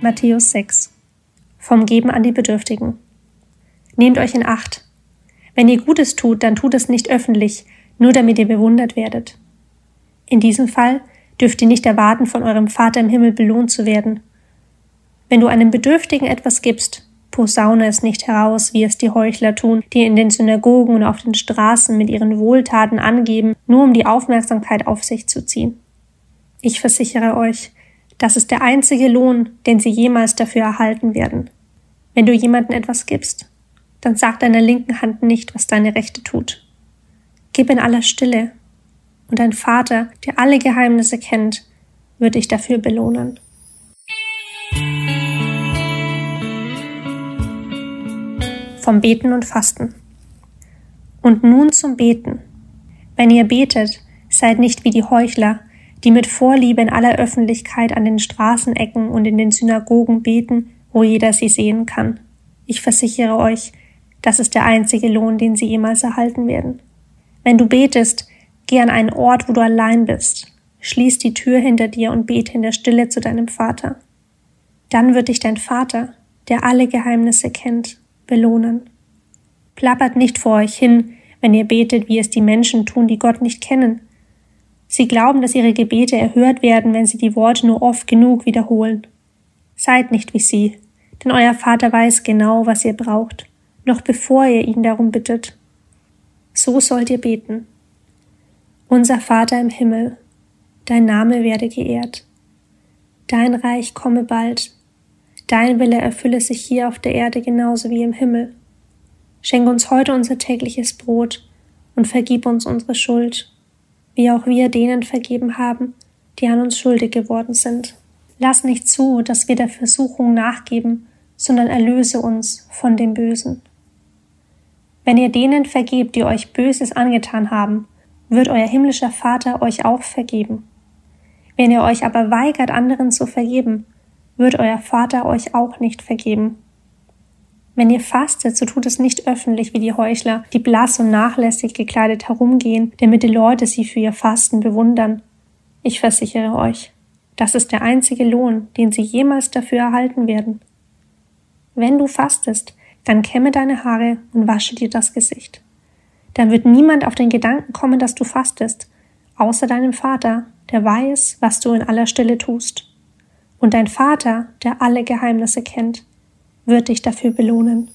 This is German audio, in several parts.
Matthäus 6 Vom Geben an die Bedürftigen Nehmt euch in Acht. Wenn ihr Gutes tut, dann tut es nicht öffentlich, nur damit ihr bewundert werdet. In diesem Fall dürft ihr nicht erwarten, von eurem Vater im Himmel belohnt zu werden. Wenn du einem Bedürftigen etwas gibst, posaune es nicht heraus, wie es die Heuchler tun, die in den Synagogen und auf den Straßen mit ihren Wohltaten angeben, nur um die Aufmerksamkeit auf sich zu ziehen. Ich versichere euch, das ist der einzige Lohn, den sie jemals dafür erhalten werden. Wenn du jemandem etwas gibst, dann sag deiner linken Hand nicht, was deine rechte tut. Gib in aller Stille, und dein Vater, der alle Geheimnisse kennt, wird dich dafür belohnen. Vom Beten und Fasten. Und nun zum Beten. Wenn ihr betet, seid nicht wie die Heuchler, die mit Vorliebe in aller Öffentlichkeit an den Straßenecken und in den Synagogen beten, wo jeder sie sehen kann. Ich versichere euch, das ist der einzige Lohn, den sie jemals erhalten werden. Wenn du betest, geh an einen Ort, wo du allein bist. Schließ die Tür hinter dir und bete in der Stille zu deinem Vater. Dann wird dich dein Vater, der alle Geheimnisse kennt, belohnen. Plappert nicht vor euch hin, wenn ihr betet, wie es die Menschen tun, die Gott nicht kennen, Sie glauben, dass ihre Gebete erhört werden, wenn sie die Worte nur oft genug wiederholen. Seid nicht wie sie, denn euer Vater weiß genau, was ihr braucht, noch bevor ihr ihn darum bittet. So sollt ihr beten. Unser Vater im Himmel, dein Name werde geehrt. Dein Reich komme bald. Dein Wille erfülle sich hier auf der Erde genauso wie im Himmel. Schenk uns heute unser tägliches Brot und vergib uns unsere Schuld, wie auch wir denen vergeben haben, die an uns schuldig geworden sind. Lass nicht zu, dass wir der Versuchung nachgeben, sondern erlöse uns von dem Bösen. Wenn ihr denen vergebt, die euch Böses angetan haben, wird euer himmlischer Vater euch auch vergeben. Wenn ihr euch aber weigert, anderen zu vergeben, wird euer Vater euch auch nicht vergeben. Wenn ihr fastet, so tut es nicht öffentlich wie die Heuchler, die blass und nachlässig gekleidet herumgehen, damit die Leute sie für ihr Fasten bewundern. Ich versichere euch, das ist der einzige Lohn, den sie jemals dafür erhalten werden. Wenn du fastest, dann kämme deine Haare und wasche dir das Gesicht. Dann wird niemand auf den Gedanken kommen, dass du fastest, außer deinem Vater, der weiß, was du in aller Stille tust. Und dein Vater, der alle Geheimnisse kennt, wird dich dafür belohnen.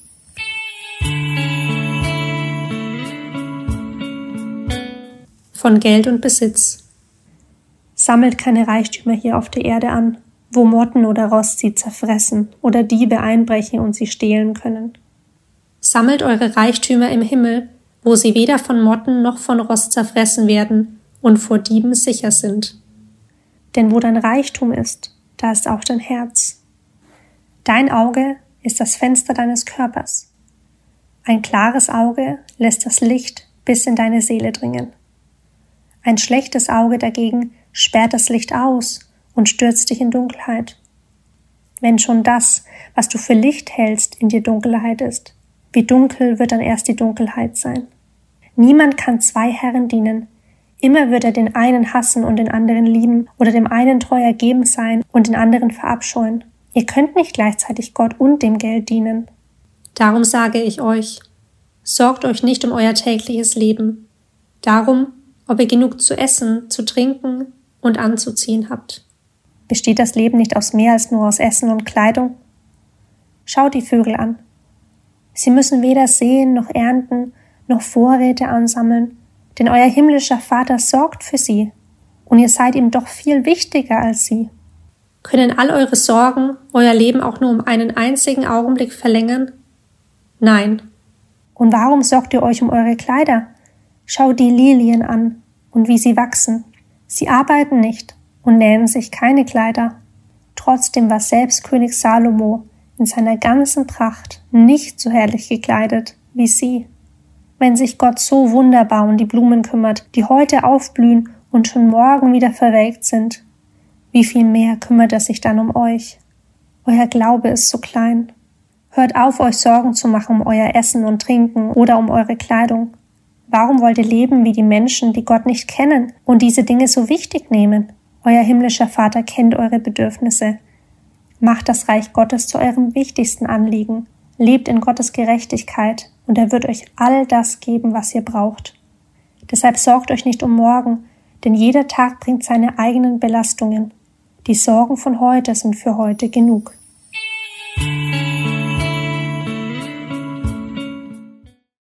Von Geld und Besitz. Sammelt keine Reichtümer hier auf der Erde an, wo Motten oder Rost sie zerfressen oder Diebe einbrechen und sie stehlen können. Sammelt eure Reichtümer im Himmel, wo sie weder von Motten noch von Rost zerfressen werden und vor Dieben sicher sind. Denn wo dein Reichtum ist, da ist auch dein Herz. Dein Auge ist das Fenster deines Körpers. Ein klares Auge lässt das Licht bis in deine Seele dringen. Ein schlechtes Auge dagegen sperrt das Licht aus und stürzt dich in Dunkelheit. Wenn schon das, was du für Licht hältst, in dir Dunkelheit ist, wie dunkel wird dann erst die Dunkelheit sein? Niemand kann zwei Herren dienen. Immer wird er den einen hassen und den anderen lieben oder dem einen treu ergeben sein und den anderen verabscheuen. Ihr könnt nicht gleichzeitig Gott und dem Geld dienen. Darum sage ich euch, sorgt euch nicht um euer tägliches Leben, darum, ob ihr genug zu essen, zu trinken und anzuziehen habt. Besteht das Leben nicht aus mehr als nur aus Essen und Kleidung? Schaut die Vögel an. Sie müssen weder sehen noch ernten noch Vorräte ansammeln, denn euer himmlischer Vater sorgt für sie, und ihr seid ihm doch viel wichtiger als sie. Können all eure Sorgen euer Leben auch nur um einen einzigen Augenblick verlängern? Nein. Und warum sorgt ihr euch um eure Kleider? Schaut die Lilien an und wie sie wachsen. Sie arbeiten nicht und nähen sich keine Kleider. Trotzdem war selbst König Salomo in seiner ganzen Pracht nicht so herrlich gekleidet wie sie. Wenn sich Gott so wunderbar um die Blumen kümmert, die heute aufblühen und schon morgen wieder verwelkt sind, wie viel mehr kümmert er sich dann um euch? Euer Glaube ist so klein. Hört auf, euch Sorgen zu machen um euer Essen und Trinken oder um eure Kleidung. Warum wollt ihr leben wie die Menschen, die Gott nicht kennen und diese Dinge so wichtig nehmen? Euer himmlischer Vater kennt eure Bedürfnisse. Macht das Reich Gottes zu eurem wichtigsten Anliegen. Lebt in Gottes Gerechtigkeit und er wird euch all das geben, was ihr braucht. Deshalb sorgt euch nicht um morgen, denn jeder Tag bringt seine eigenen Belastungen. Die Sorgen von heute sind für heute genug.